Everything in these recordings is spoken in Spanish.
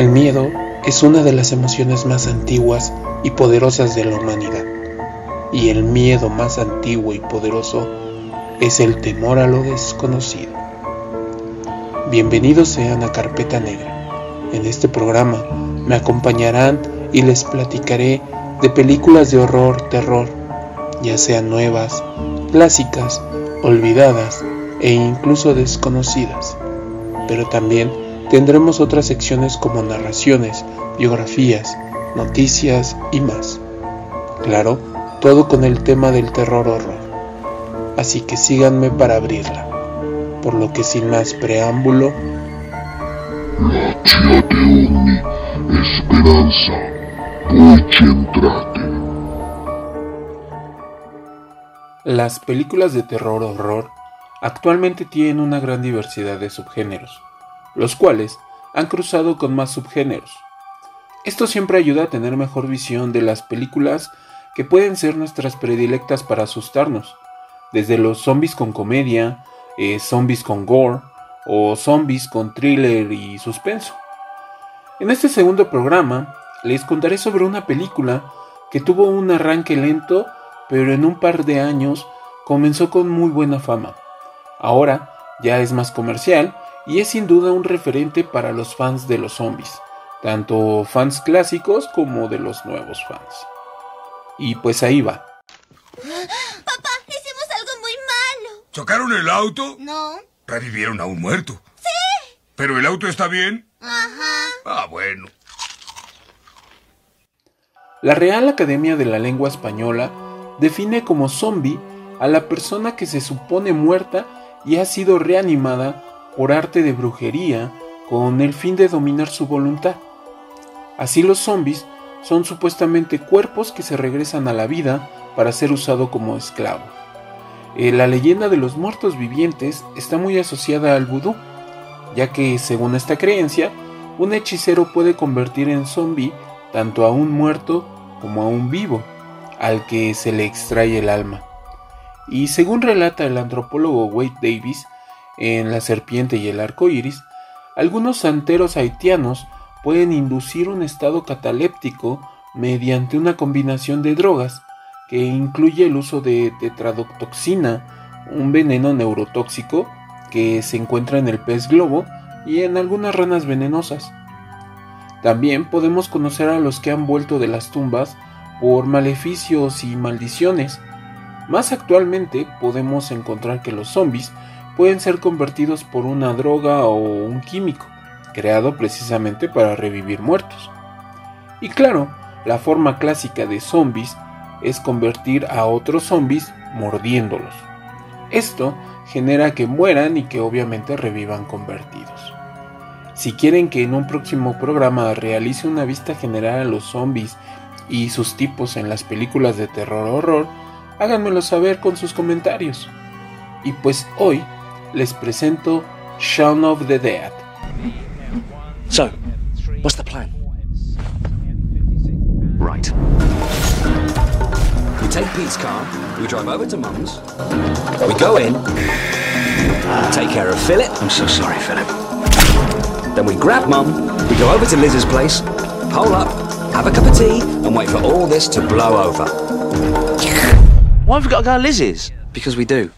El miedo es una de las emociones más antiguas y poderosas de la humanidad. Y el miedo más antiguo y poderoso es el temor a lo desconocido. Bienvenidos sean a Carpeta Negra. En este programa me acompañarán y les platicaré de películas de horror, terror, ya sean nuevas, clásicas, olvidadas e incluso desconocidas. Pero también Tendremos otras secciones como narraciones, biografías, noticias y más. Claro, todo con el tema del terror horror. Así que síganme para abrirla. Por lo que sin más preámbulo... esperanza, Las películas de terror horror actualmente tienen una gran diversidad de subgéneros los cuales han cruzado con más subgéneros. Esto siempre ayuda a tener mejor visión de las películas que pueden ser nuestras predilectas para asustarnos, desde los zombies con comedia, eh, zombies con gore o zombies con thriller y suspenso. En este segundo programa les contaré sobre una película que tuvo un arranque lento, pero en un par de años comenzó con muy buena fama. Ahora ya es más comercial y es sin duda un referente para los fans de los zombies, tanto fans clásicos como de los nuevos fans. Y pues ahí va. Papá, hicimos algo muy malo. ¿Chocaron el auto? No. Revivieron a un muerto. Sí. ¿Pero el auto está bien? Ajá. Ah, bueno. La Real Academia de la Lengua Española define como zombie a la persona que se supone muerta y ha sido reanimada por arte de brujería con el fin de dominar su voluntad. Así los zombies son supuestamente cuerpos que se regresan a la vida para ser usado como esclavo. Eh, la leyenda de los muertos vivientes está muy asociada al vudú, ya que según esta creencia, un hechicero puede convertir en zombie tanto a un muerto como a un vivo, al que se le extrae el alma. Y según relata el antropólogo Wade Davis, en La serpiente y el arco iris, algunos santeros haitianos pueden inducir un estado cataléptico mediante una combinación de drogas que incluye el uso de tetradotoxina, un veneno neurotóxico que se encuentra en el pez globo y en algunas ranas venenosas. También podemos conocer a los que han vuelto de las tumbas por maleficios y maldiciones. Más actualmente podemos encontrar que los zombies pueden ser convertidos por una droga o un químico, creado precisamente para revivir muertos. Y claro, la forma clásica de zombies es convertir a otros zombies mordiéndolos. Esto genera que mueran y que obviamente revivan convertidos. Si quieren que en un próximo programa realice una vista general a los zombies y sus tipos en las películas de terror o horror, háganmelo saber con sus comentarios. Y pues hoy les presento Shaun of the Dead. So, what's the plan? Right. We take Pete's car, we drive over to Mum's, we go in, we take care of Philip. I'm so sorry, Philip. Then we grab Mum, we go over to Liz's place, hole up, have a cup of tea, and wait for all this to blow over. Why have we got to go to Liz's? Because we do.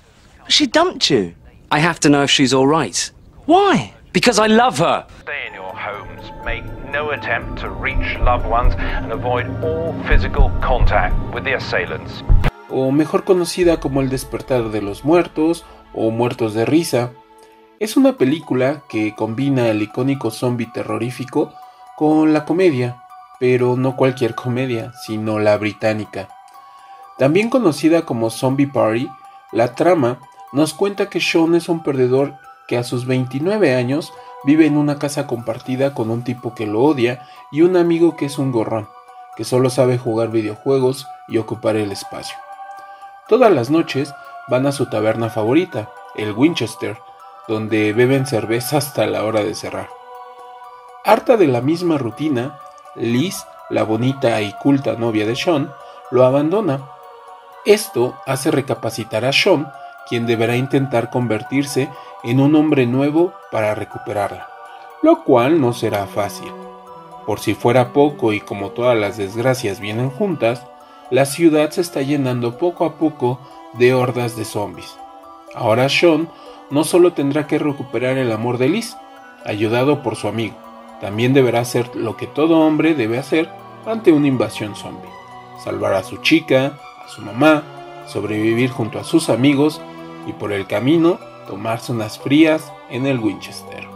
She dumped you. I have to know if she's all right. Why? Because I love her. Stay in your homes, make no attempt to reach loved ones, and avoid all physical contact with the assailants. O mejor conocida como El despertar de los muertos o Muertos de risa, es una película que combina el icónico zombie terrorífico con la comedia, pero no cualquier comedia, sino la británica. También conocida como Zombie Party, la trama nos cuenta que Sean es un perdedor que a sus 29 años vive en una casa compartida con un tipo que lo odia y un amigo que es un gorrón, que solo sabe jugar videojuegos y ocupar el espacio. Todas las noches van a su taberna favorita, el Winchester, donde beben cerveza hasta la hora de cerrar. Harta de la misma rutina, Liz, la bonita y culta novia de Sean, lo abandona. Esto hace recapacitar a Sean quien deberá intentar convertirse en un hombre nuevo para recuperarla, lo cual no será fácil. Por si fuera poco y como todas las desgracias vienen juntas, la ciudad se está llenando poco a poco de hordas de zombies. Ahora Sean no solo tendrá que recuperar el amor de Liz, ayudado por su amigo, también deberá hacer lo que todo hombre debe hacer ante una invasión zombie. Salvar a su chica, a su mamá, sobrevivir junto a sus amigos y por el camino tomarse unas frías en el Winchester.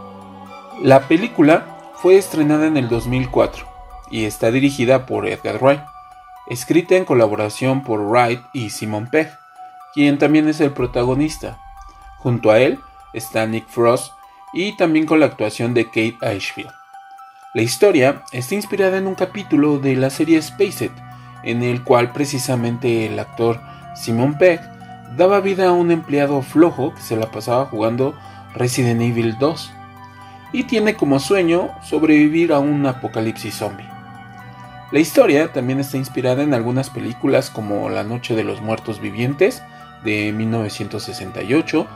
La película fue estrenada en el 2004 y está dirigida por Edgar Wright, escrita en colaboración por Wright y Simon Pegg, quien también es el protagonista. Junto a él está Nick Frost y también con la actuación de Kate Ashfield. La historia está inspirada en un capítulo de la serie Spaced, en el cual precisamente el actor Simon Pegg daba vida a un empleado flojo que se la pasaba jugando Resident Evil 2 y tiene como sueño sobrevivir a un apocalipsis zombie. La historia también está inspirada en algunas películas como La Noche de los Muertos Vivientes de 1968,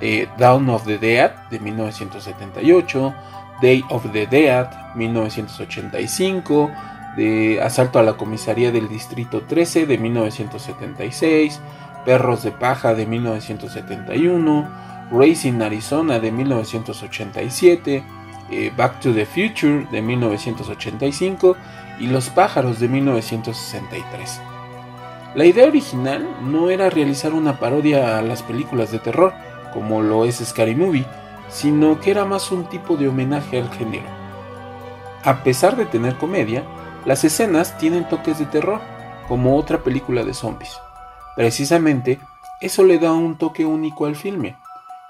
eh, of the Dead de 1978, Day of the Dead 1985, de Asalto a la Comisaría del Distrito 13 de 1976, Perros de Paja de 1971, Racing Arizona de 1987, eh, Back to the Future de 1985 y Los Pájaros de 1963. La idea original no era realizar una parodia a las películas de terror, como lo es Scary Movie, sino que era más un tipo de homenaje al género. A pesar de tener comedia, las escenas tienen toques de terror, como otra película de zombies. Precisamente, eso le da un toque único al filme.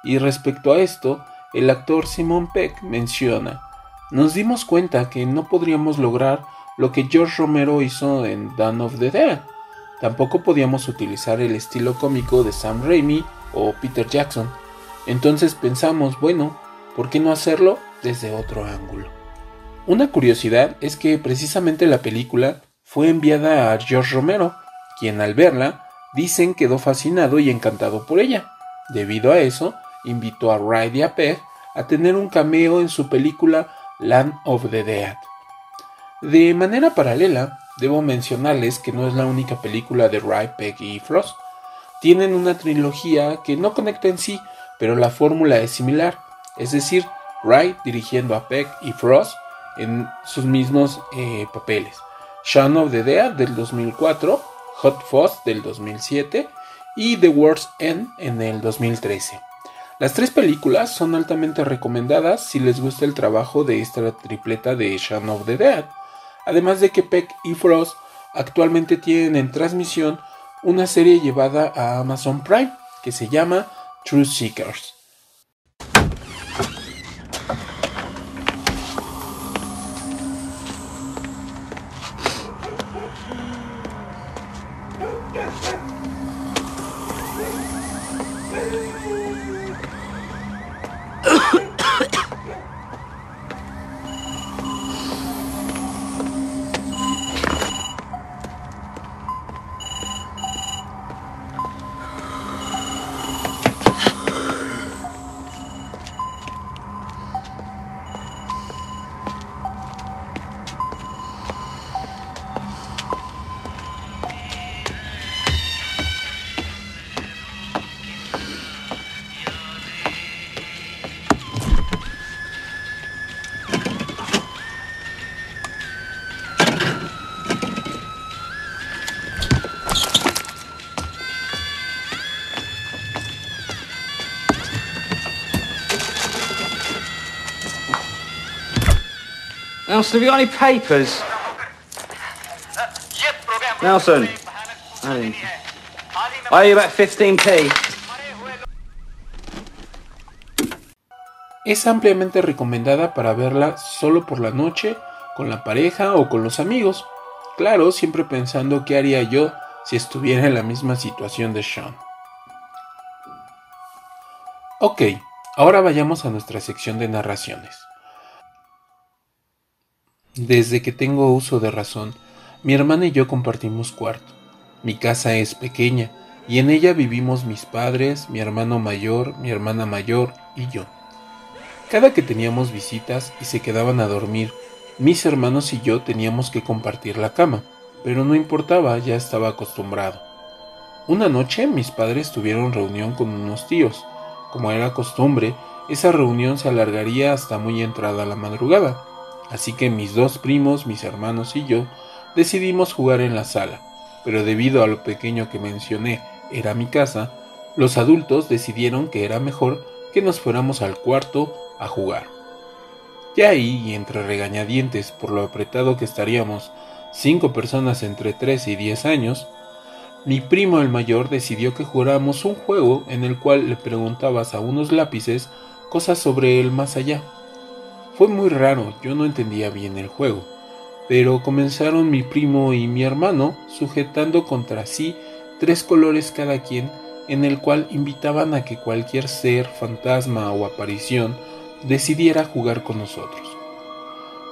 Y respecto a esto, el actor Simon Peck menciona, nos dimos cuenta que no podríamos lograr lo que George Romero hizo en Dawn of the Dead. Tampoco podíamos utilizar el estilo cómico de Sam Raimi o Peter Jackson. Entonces pensamos, bueno, ¿por qué no hacerlo desde otro ángulo? Una curiosidad es que precisamente la película fue enviada a George Romero, quien al verla dicen quedó fascinado y encantado por ella. Debido a eso, invitó a Wright y a tener un cameo en su película Land of the Dead. De manera paralela, debo mencionarles que no es la única película de Wright, Pegg y Frost. Tienen una trilogía que no conecta en sí, pero la fórmula es similar, es decir, Wright dirigiendo a Peck y Frost en sus mismos eh, papeles. Shaun of the Dead del 2004, Hot Fuzz del 2007 y The World's End en el 2013. Las tres películas son altamente recomendadas si les gusta el trabajo de esta tripleta de Shaun of the Dead. Además de que Peck y Frost actualmente tienen en transmisión una serie llevada a Amazon Prime que se llama Truth Seekers. Nelson, have? Nelson. You about 15p. Es ampliamente recomendada para verla solo por la noche, con la pareja o con los amigos. Claro, siempre pensando qué haría yo si estuviera en la misma situación de Sean. Ok, ahora vayamos a nuestra sección de narraciones. Desde que tengo uso de razón, mi hermana y yo compartimos cuarto. Mi casa es pequeña, y en ella vivimos mis padres, mi hermano mayor, mi hermana mayor y yo. Cada que teníamos visitas y se quedaban a dormir, mis hermanos y yo teníamos que compartir la cama, pero no importaba, ya estaba acostumbrado. Una noche mis padres tuvieron reunión con unos tíos. Como era costumbre, esa reunión se alargaría hasta muy entrada la madrugada, así que mis dos primos, mis hermanos y yo decidimos jugar en la sala, pero debido a lo pequeño que mencioné era mi casa, los adultos decidieron que era mejor que nos fuéramos al cuarto a jugar. Ya ahí, y entre regañadientes por lo apretado que estaríamos, cinco personas entre 3 y 10 años, mi primo el mayor decidió que jugáramos un juego en el cual le preguntabas a unos lápices cosas sobre el más allá. Fue muy raro, yo no entendía bien el juego, pero comenzaron mi primo y mi hermano sujetando contra sí tres colores cada quien en el cual invitaban a que cualquier ser, fantasma o aparición decidiera jugar con nosotros.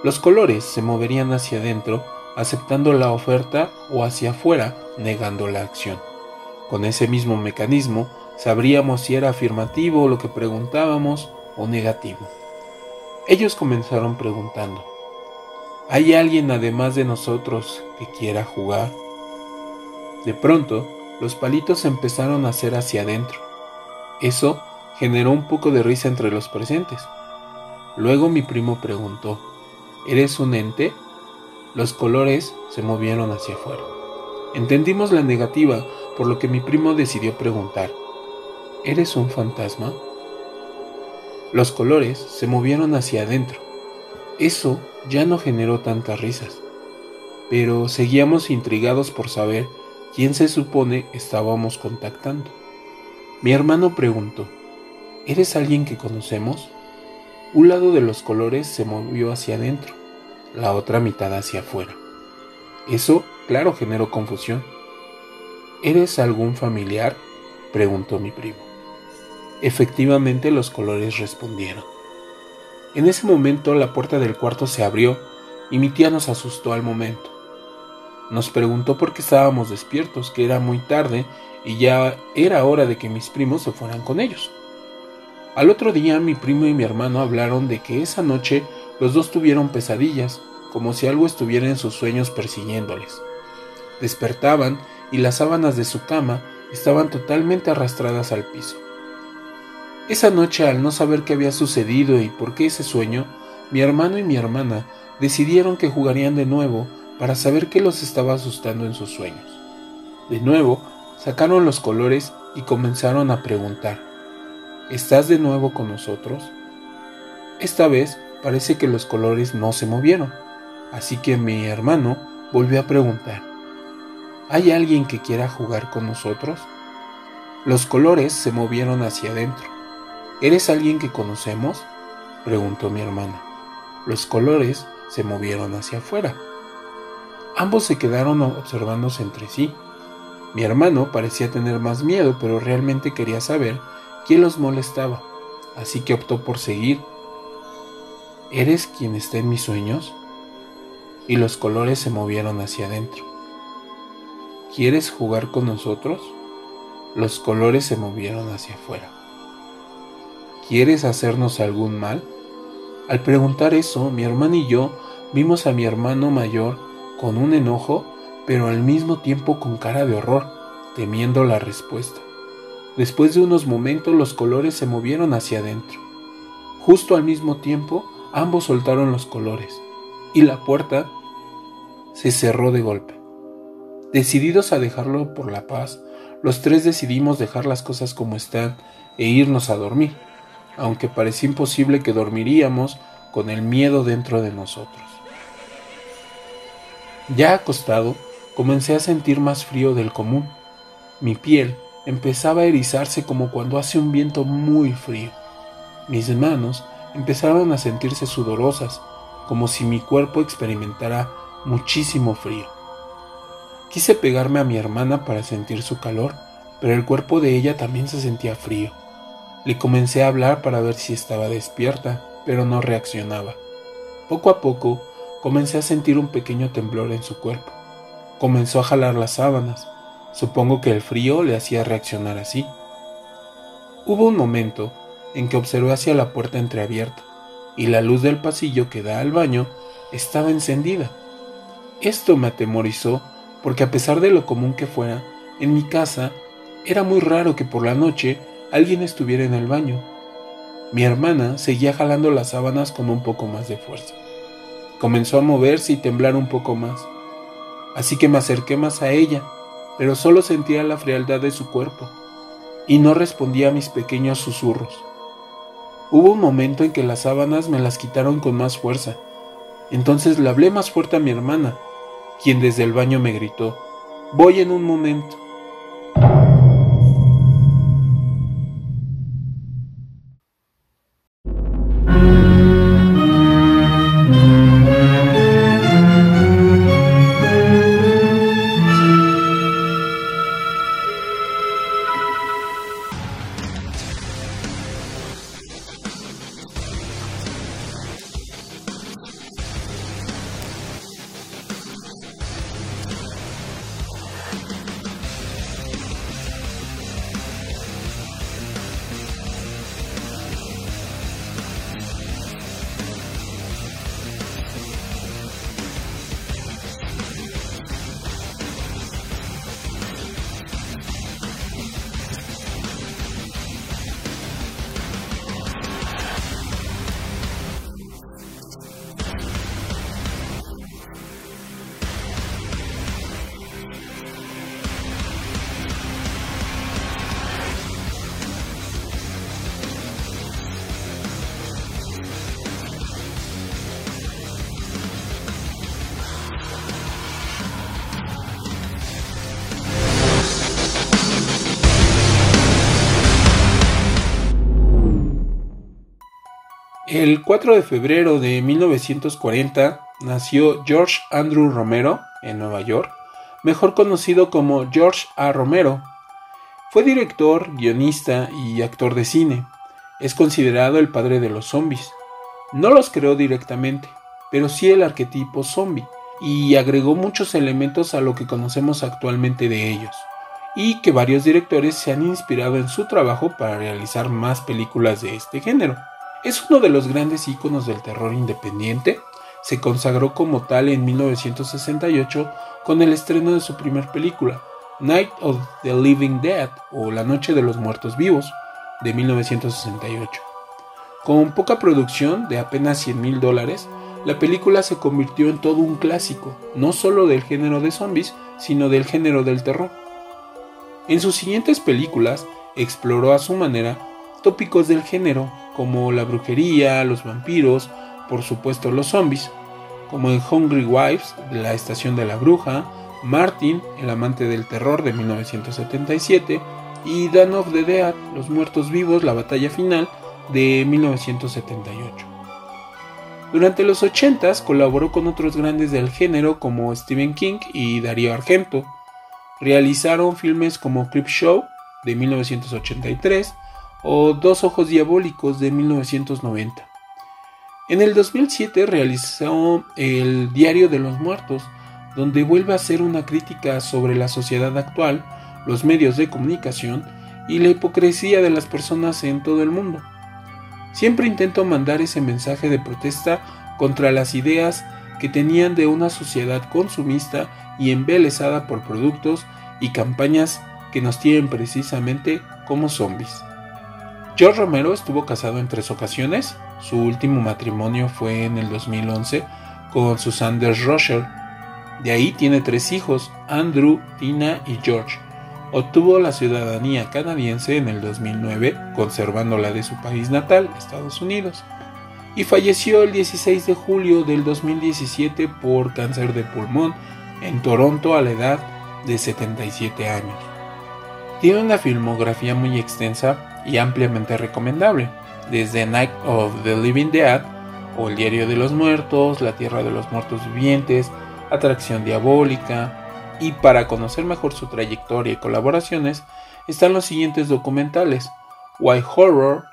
Los colores se moverían hacia adentro aceptando la oferta o hacia afuera negando la acción. Con ese mismo mecanismo sabríamos si era afirmativo lo que preguntábamos o negativo. Ellos comenzaron preguntando, ¿hay alguien además de nosotros que quiera jugar? De pronto, los palitos empezaron a hacer hacia adentro. Eso generó un poco de risa entre los presentes. Luego mi primo preguntó, ¿eres un ente? Los colores se movieron hacia afuera. Entendimos la negativa, por lo que mi primo decidió preguntar, ¿eres un fantasma? Los colores se movieron hacia adentro. Eso ya no generó tantas risas, pero seguíamos intrigados por saber quién se supone estábamos contactando. Mi hermano preguntó, ¿eres alguien que conocemos? Un lado de los colores se movió hacia adentro, la otra mitad hacia afuera. Eso, claro, generó confusión. ¿Eres algún familiar? preguntó mi primo. Efectivamente los colores respondieron. En ese momento la puerta del cuarto se abrió y mi tía nos asustó al momento. Nos preguntó por qué estábamos despiertos, que era muy tarde y ya era hora de que mis primos se fueran con ellos. Al otro día mi primo y mi hermano hablaron de que esa noche los dos tuvieron pesadillas, como si algo estuviera en sus sueños persiguiéndoles. Despertaban y las sábanas de su cama estaban totalmente arrastradas al piso. Esa noche, al no saber qué había sucedido y por qué ese sueño, mi hermano y mi hermana decidieron que jugarían de nuevo para saber qué los estaba asustando en sus sueños. De nuevo, sacaron los colores y comenzaron a preguntar, ¿Estás de nuevo con nosotros? Esta vez parece que los colores no se movieron, así que mi hermano volvió a preguntar, ¿hay alguien que quiera jugar con nosotros? Los colores se movieron hacia adentro. ¿Eres alguien que conocemos? preguntó mi hermana. Los colores se movieron hacia afuera. Ambos se quedaron observándose entre sí. Mi hermano parecía tener más miedo, pero realmente quería saber quién los molestaba, así que optó por seguir. ¿Eres quien está en mis sueños? Y los colores se movieron hacia adentro. ¿Quieres jugar con nosotros? Los colores se movieron hacia afuera. ¿Quieres hacernos algún mal? Al preguntar eso, mi hermano y yo vimos a mi hermano mayor con un enojo, pero al mismo tiempo con cara de horror, temiendo la respuesta. Después de unos momentos los colores se movieron hacia adentro. Justo al mismo tiempo, ambos soltaron los colores, y la puerta se cerró de golpe. Decididos a dejarlo por la paz, los tres decidimos dejar las cosas como están e irnos a dormir, aunque parecía imposible que dormiríamos con el miedo dentro de nosotros. Ya acostado, comencé a sentir más frío del común. Mi piel empezaba a erizarse como cuando hace un viento muy frío. Mis manos empezaron a sentirse sudorosas, como si mi cuerpo experimentara muchísimo frío. Quise pegarme a mi hermana para sentir su calor, pero el cuerpo de ella también se sentía frío. Le comencé a hablar para ver si estaba despierta, pero no reaccionaba. Poco a poco comencé a sentir un pequeño temblor en su cuerpo. Comenzó a jalar las sábanas. Supongo que el frío le hacía reaccionar así. Hubo un momento en que observé hacia la puerta entreabierta y la luz del pasillo que da al baño estaba encendida. Esto me atemorizó porque a pesar de lo común que fuera, en mi casa era muy raro que por la noche alguien estuviera en el baño. Mi hermana seguía jalando las sábanas con un poco más de fuerza. Comenzó a moverse y temblar un poco más. Así que me acerqué más a ella, pero solo sentía la frialdad de su cuerpo y no respondía a mis pequeños susurros. Hubo un momento en que las sábanas me las quitaron con más fuerza. Entonces le hablé más fuerte a mi hermana, quien desde el baño me gritó, Voy en un momento. El 4 de febrero de 1940 nació George Andrew Romero en Nueva York, mejor conocido como George A. Romero. Fue director, guionista y actor de cine. Es considerado el padre de los zombies. No los creó directamente, pero sí el arquetipo zombie, y agregó muchos elementos a lo que conocemos actualmente de ellos, y que varios directores se han inspirado en su trabajo para realizar más películas de este género. Es uno de los grandes íconos del terror independiente. Se consagró como tal en 1968 con el estreno de su primer película, Night of the Living Dead o La Noche de los Muertos Vivos, de 1968. Con poca producción de apenas 100 mil dólares, la película se convirtió en todo un clásico, no solo del género de zombies, sino del género del terror. En sus siguientes películas exploró a su manera tópicos del género como la brujería, los vampiros, por supuesto los zombies, como en Hungry Wives, la estación de la bruja, Martin, el amante del terror de 1977, y Dan of the Dead, Los Muertos Vivos, la batalla final de 1978. Durante los 80s colaboró con otros grandes del género como Stephen King y Darío Argento. Realizaron filmes como Show de 1983, o Dos Ojos Diabólicos de 1990. En el 2007 realizó El Diario de los Muertos, donde vuelve a hacer una crítica sobre la sociedad actual, los medios de comunicación y la hipocresía de las personas en todo el mundo. Siempre intento mandar ese mensaje de protesta contra las ideas que tenían de una sociedad consumista y embelesada por productos y campañas que nos tienen precisamente como zombies. George Romero estuvo casado en tres ocasiones. Su último matrimonio fue en el 2011 con Susanne Rocher. De ahí tiene tres hijos, Andrew, Tina y George. Obtuvo la ciudadanía canadiense en el 2009, conservándola de su país natal, Estados Unidos. Y falleció el 16 de julio del 2017 por cáncer de pulmón en Toronto a la edad de 77 años. Tiene una filmografía muy extensa y ampliamente recomendable, desde Night of the Living Dead o El Diario de los Muertos, La Tierra de los Muertos Vivientes, Atracción Diabólica, y para conocer mejor su trayectoria y colaboraciones están los siguientes documentales, Why Horror,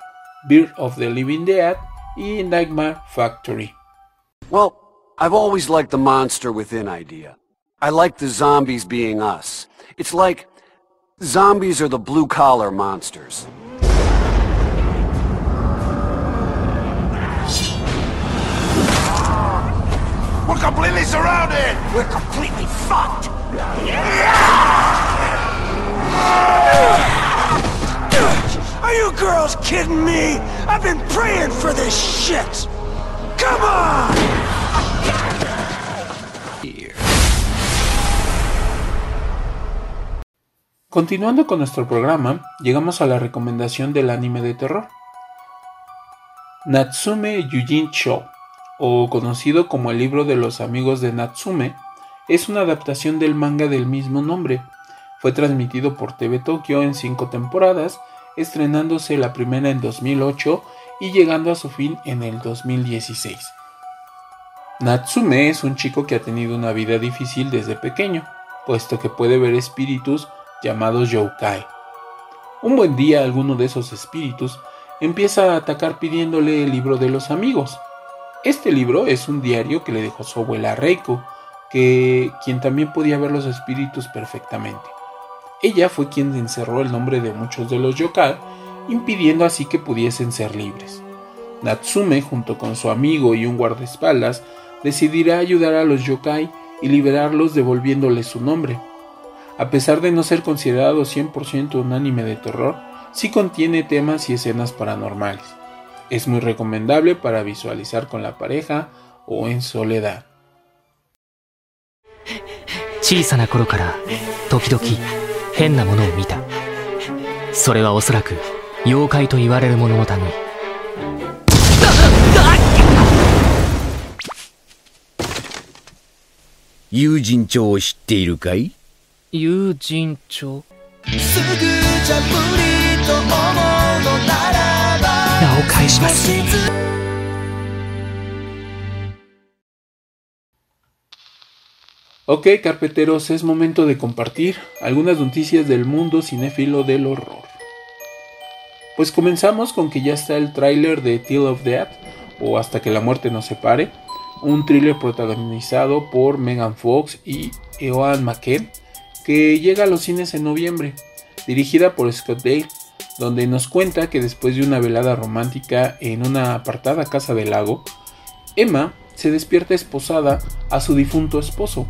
Beard of the Living Dead y Nightmare Factory. Well, I've always liked the monster within idea. I like the zombies being us. It's like zombies are the blue-collar monsters. We're completely surrounded! We're completely fucked! Are you girls kidding me? I've been praying for this shit! Come on! Continuando con nuestro programa, llegamos a la recomendación del anime de terror. Natsume Yujin Show, o conocido como el libro de los amigos de Natsume, es una adaptación del manga del mismo nombre. Fue transmitido por TV Tokyo en cinco temporadas, estrenándose la primera en 2008 y llegando a su fin en el 2016. Natsume es un chico que ha tenido una vida difícil desde pequeño, puesto que puede ver espíritus llamados yokai. Un buen día alguno de esos espíritus empieza a atacar pidiéndole el libro de los amigos. Este libro es un diario que le dejó su abuela Reiko, que quien también podía ver los espíritus perfectamente. Ella fue quien encerró el nombre de muchos de los yokai, impidiendo así que pudiesen ser libres. Natsume, junto con su amigo y un guardaespaldas, decidirá ayudar a los yokai y liberarlos devolviéndoles su nombre. A pesar de no ser considerado 100% un anime de terror, sí contiene temas y escenas paranormales. Es muy recomendable para visualizar con la pareja o en soledad. 小さな頃から時々変なものを見たそれはおそらく妖怪と言われるものの類友人帳を知っているかい友人帳すぐじゃ無理と思うのなら ば名を返します少しずつ Ok, carpeteros, es momento de compartir algunas noticias del mundo cinéfilo del horror. Pues comenzamos con que ya está el tráiler de Till of Death, o Hasta que la muerte nos separe, un thriller protagonizado por Megan Fox y Eoan McKen, que llega a los cines en noviembre, dirigida por Scott Dale, donde nos cuenta que después de una velada romántica en una apartada casa del lago, Emma se despierta esposada a su difunto esposo.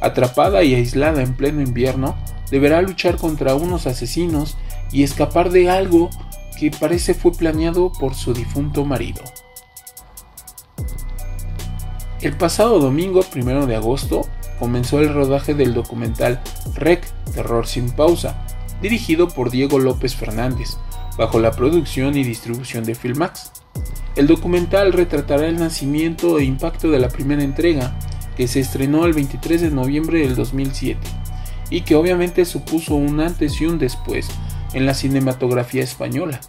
Atrapada y aislada en pleno invierno, deberá luchar contra unos asesinos y escapar de algo que parece fue planeado por su difunto marido. El pasado domingo, primero de agosto, comenzó el rodaje del documental Rec, Terror sin pausa, dirigido por Diego López Fernández, bajo la producción y distribución de Filmax. El documental retratará el nacimiento e impacto de la primera entrega, que se estrenó el 23 de noviembre del 2007, y que obviamente supuso un antes y un después en la cinematografía española.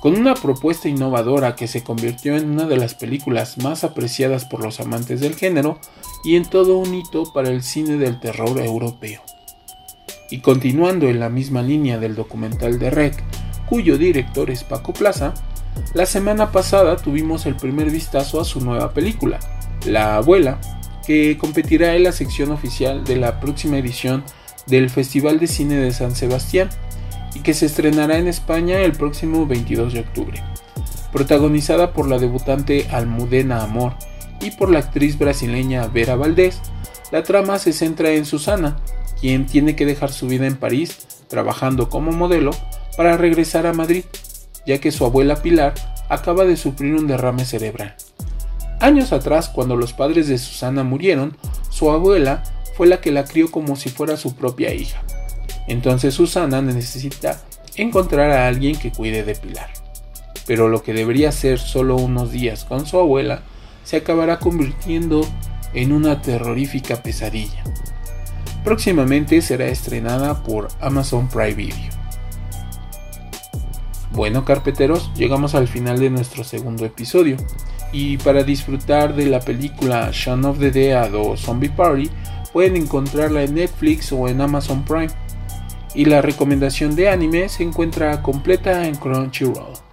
Con una propuesta innovadora que se convirtió en una de las películas más apreciadas por los amantes del género y en todo un hito para el cine del terror europeo. Y continuando en la misma línea del documental de Rec, cuyo director es Paco Plaza, la semana pasada tuvimos el primer vistazo a su nueva película, La Abuela, que competirá en la sección oficial de la próxima edición del Festival de Cine de San Sebastián y que se estrenará en España el próximo 22 de octubre. Protagonizada por la debutante Almudena Amor y por la actriz brasileña Vera Valdés, la trama se centra en Susana, quien tiene que dejar su vida en París trabajando como modelo para regresar a Madrid, ya que su abuela Pilar acaba de sufrir un derrame cerebral. Años atrás, cuando los padres de Susana murieron, su abuela fue la que la crió como si fuera su propia hija. Entonces Susana necesita encontrar a alguien que cuide de Pilar. Pero lo que debería ser solo unos días con su abuela se acabará convirtiendo en una terrorífica pesadilla. Próximamente será estrenada por Amazon Prime Video. Bueno carpeteros, llegamos al final de nuestro segundo episodio. Y para disfrutar de la película Shaun of the Dead o Zombie Party, pueden encontrarla en Netflix o en Amazon Prime. Y la recomendación de anime se encuentra completa en Crunchyroll.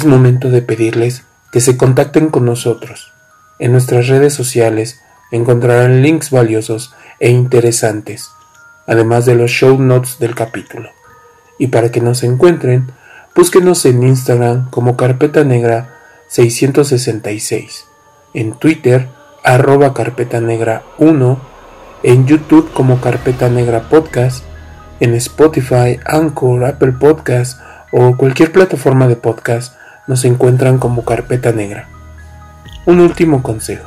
Es momento de pedirles que se contacten con nosotros. En nuestras redes sociales encontrarán links valiosos e interesantes, además de los show notes del capítulo. Y para que nos encuentren, búsquenos en Instagram como Carpeta Negra 666, en Twitter arroba Carpeta Negra 1, en YouTube como Carpeta Negra Podcast, en Spotify, Anchor, Apple Podcast o cualquier plataforma de podcast nos encuentran como Carpeta Negra. Un último consejo.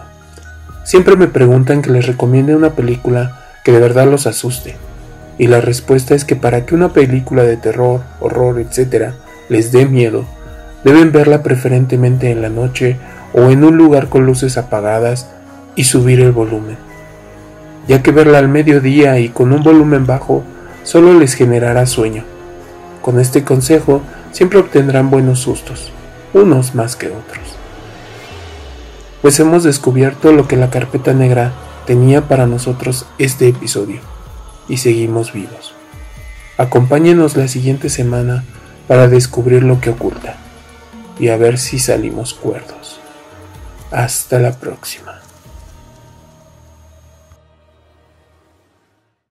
Siempre me preguntan que les recomiende una película que de verdad los asuste. Y la respuesta es que para que una película de terror, horror, etc. les dé miedo, deben verla preferentemente en la noche o en un lugar con luces apagadas y subir el volumen, ya que verla al mediodía y con un volumen bajo solo les generará sueño. Con este consejo siempre obtendrán buenos sustos, unos más que otros. Pues hemos descubierto lo que la carpeta negra tenía para nosotros este episodio y seguimos vivos. Acompáñenos la siguiente semana para descubrir lo que oculta y a ver si salimos cuerdos. Hasta la próxima.